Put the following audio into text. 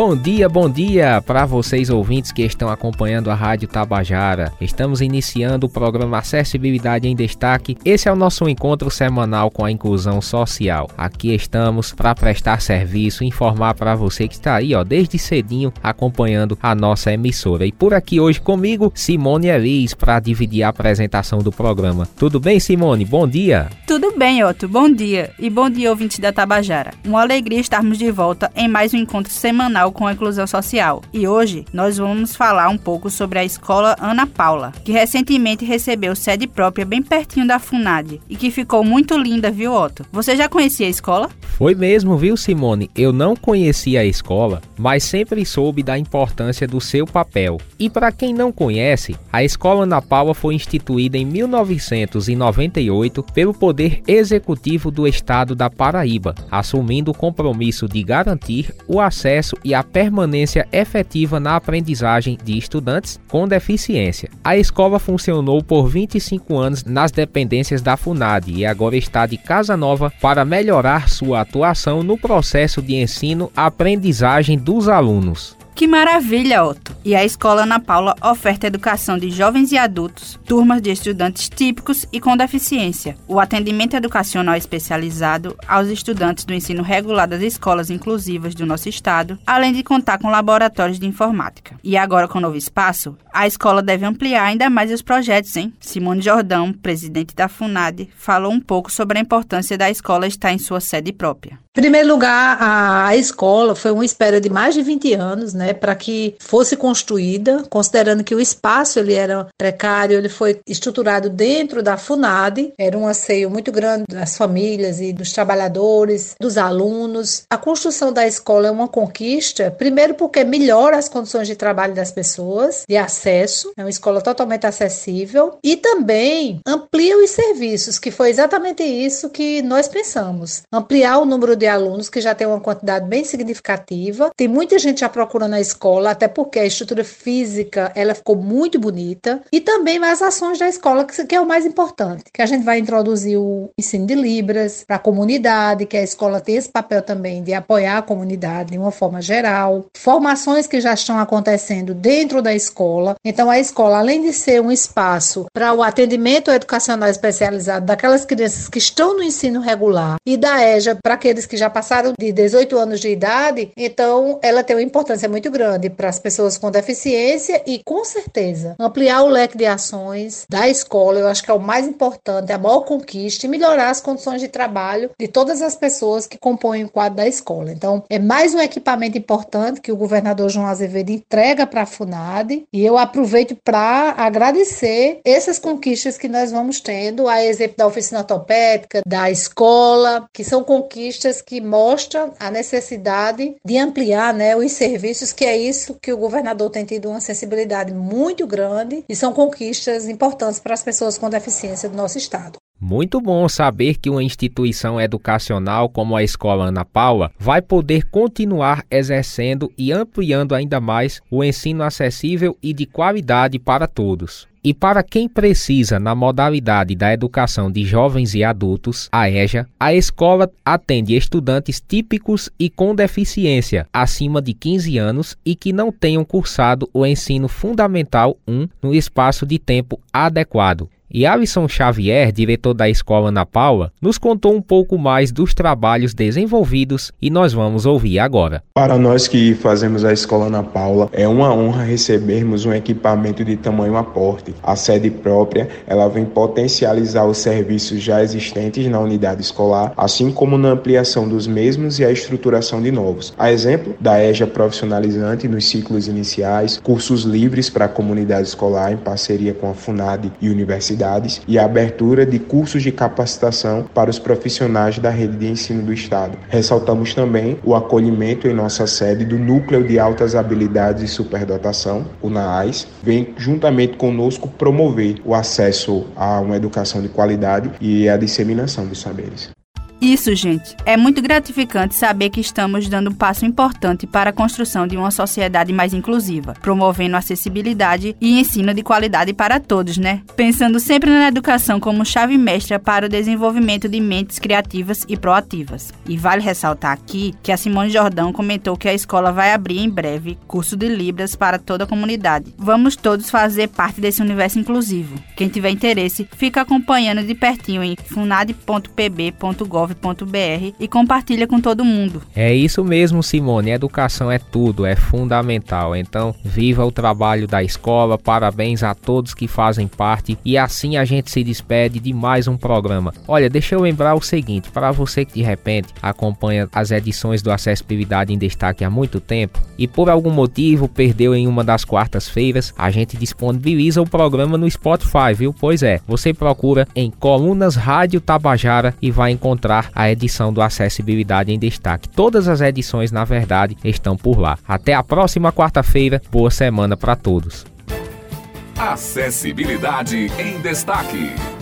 Bom dia, bom dia para vocês ouvintes que estão acompanhando a Rádio Tabajara. Estamos iniciando o programa Acessibilidade em Destaque. Esse é o nosso encontro semanal com a inclusão social. Aqui estamos para prestar serviço, informar para você que está aí, ó, desde cedinho acompanhando a nossa emissora. E por aqui hoje comigo, Simone Elis, para dividir a apresentação do programa. Tudo bem, Simone? Bom dia. Tudo bem, Otto. Bom dia. E bom dia, ouvintes da Tabajara. Uma alegria estarmos de volta em mais um encontro semanal com a inclusão social. E hoje nós vamos falar um pouco sobre a escola Ana Paula, que recentemente recebeu sede própria bem pertinho da FUNAD e que ficou muito linda, viu, Otto? Você já conhecia a escola? Foi mesmo, viu, Simone? Eu não conhecia a escola, mas sempre soube da importância do seu papel. E para quem não conhece, a escola Ana Paula foi instituída em 1998 pelo Poder Executivo do Estado da Paraíba, assumindo o compromisso de garantir o acesso e a permanência efetiva na aprendizagem de estudantes com deficiência. A escola funcionou por 25 anos nas dependências da FUNAD e agora está de casa nova para melhorar sua atuação no processo de ensino-aprendizagem dos alunos. Que maravilha, Otto! E a Escola Ana Paula oferta educação de jovens e adultos, turmas de estudantes típicos e com deficiência, o atendimento educacional especializado aos estudantes do ensino regular das escolas inclusivas do nosso estado, além de contar com laboratórios de informática. E agora, com o novo espaço, a escola deve ampliar ainda mais os projetos, hein? Simone Jordão, presidente da FUNAD, falou um pouco sobre a importância da escola estar em sua sede própria. Em primeiro lugar, a, escola foi uma espera de mais de 20 anos, né, para que fosse construída, considerando que o espaço ele era precário, ele foi estruturado dentro da FUNAD, era um anseio muito grande das famílias e dos trabalhadores, dos alunos. A construção da escola é uma conquista, primeiro porque melhora as condições de trabalho das pessoas, de acesso, é uma escola totalmente acessível e também amplia os serviços, que foi exatamente isso que nós pensamos, ampliar o número de alunos, que já tem uma quantidade bem significativa. Tem muita gente já procurando a escola, até porque a estrutura física ela ficou muito bonita. E também as ações da escola, que é o mais importante, que a gente vai introduzir o ensino de Libras para a comunidade, que a escola tem esse papel também de apoiar a comunidade de uma forma geral. Formações que já estão acontecendo dentro da escola. Então, a escola, além de ser um espaço para o atendimento educacional especializado daquelas crianças que estão no ensino regular e da EJA para aqueles que já passaram de 18 anos de idade, então ela tem uma importância muito grande para as pessoas com deficiência e, com certeza, ampliar o leque de ações da escola, eu acho que é o mais importante, a maior conquista e melhorar as condições de trabalho de todas as pessoas que compõem o quadro da escola. Então, é mais um equipamento importante que o governador João Azevedo entrega para a FUNAD e eu aproveito para agradecer essas conquistas que nós vamos tendo, a exemplo da oficina ortopédica, da escola, que são conquistas que mostram a necessidade de ampliar né, os serviços, que é isso que o governador tem tido uma sensibilidade muito grande e são conquistas importantes para as pessoas com deficiência do nosso estado. Muito bom saber que uma instituição educacional como a Escola Ana Paula vai poder continuar exercendo e ampliando ainda mais o ensino acessível e de qualidade para todos. E para quem precisa na modalidade da educação de jovens e adultos, a EJA, a escola atende estudantes típicos e com deficiência acima de 15 anos e que não tenham cursado o ensino fundamental 1 no espaço de tempo adequado. E Alisson Xavier, diretor da Escola Ana Paula, nos contou um pouco mais dos trabalhos desenvolvidos e nós vamos ouvir agora. Para nós que fazemos a Escola Ana Paula, é uma honra recebermos um equipamento de tamanho aporte. A sede própria, ela vem potencializar os serviços já existentes na unidade escolar, assim como na ampliação dos mesmos e a estruturação de novos. A exemplo da EJA profissionalizante nos ciclos iniciais, cursos livres para a comunidade escolar em parceria com a FUNAD e universidade universidades e a abertura de cursos de capacitação para os profissionais da rede de ensino do Estado. Ressaltamos também o acolhimento em nossa sede do Núcleo de Altas Habilidades e Superdotação, o NAAS, vem juntamente conosco promover o acesso a uma educação de qualidade e a disseminação dos saberes. Isso, gente. É muito gratificante saber que estamos dando um passo importante para a construção de uma sociedade mais inclusiva, promovendo acessibilidade e ensino de qualidade para todos, né? Pensando sempre na educação como chave mestra para o desenvolvimento de mentes criativas e proativas. E vale ressaltar aqui que a Simone Jordão comentou que a escola vai abrir em breve curso de Libras para toda a comunidade. Vamos todos fazer parte desse universo inclusivo. Quem tiver interesse, fica acompanhando de pertinho em funad.pb.gov gov.br e compartilha com todo mundo. É isso mesmo, Simone. Educação é tudo, é fundamental. Então, viva o trabalho da escola. Parabéns a todos que fazem parte. E assim a gente se despede de mais um programa. Olha, deixa eu lembrar o seguinte: para você que de repente acompanha as edições do Acessibilidade em Destaque há muito tempo e por algum motivo perdeu em uma das quartas-feiras, a gente disponibiliza o programa no Spotify, viu? Pois é, você procura em Colunas Rádio Tabajara e vai encontrar a edição do Acessibilidade em Destaque. Todas as edições, na verdade, estão por lá. Até a próxima quarta-feira. Boa semana para todos. Acessibilidade em Destaque.